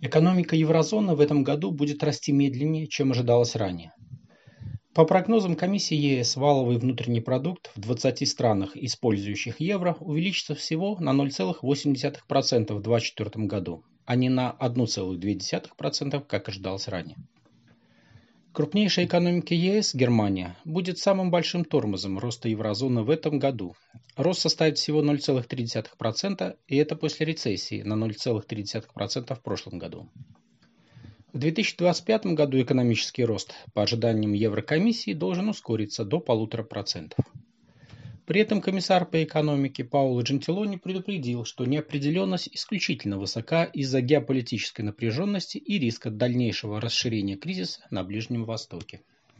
Экономика еврозоны в этом году будет расти медленнее, чем ожидалось ранее. По прогнозам комиссии ЕС, валовый внутренний продукт в 20 странах, использующих евро, увеличится всего на 0,8% в 2024 году, а не на 1,2%, как ожидалось ранее. Крупнейшая экономика ЕС, Германия, будет самым большим тормозом роста еврозоны в этом году. Рост составит всего 0,3%, и это после рецессии на 0,3% в прошлом году. В 2025 году экономический рост, по ожиданиям Еврокомиссии, должен ускориться до 1,5%. При этом комиссар по экономике Пауло Джентилони предупредил, что неопределенность исключительно высока из-за геополитической напряженности и риска дальнейшего расширения кризиса на Ближнем Востоке.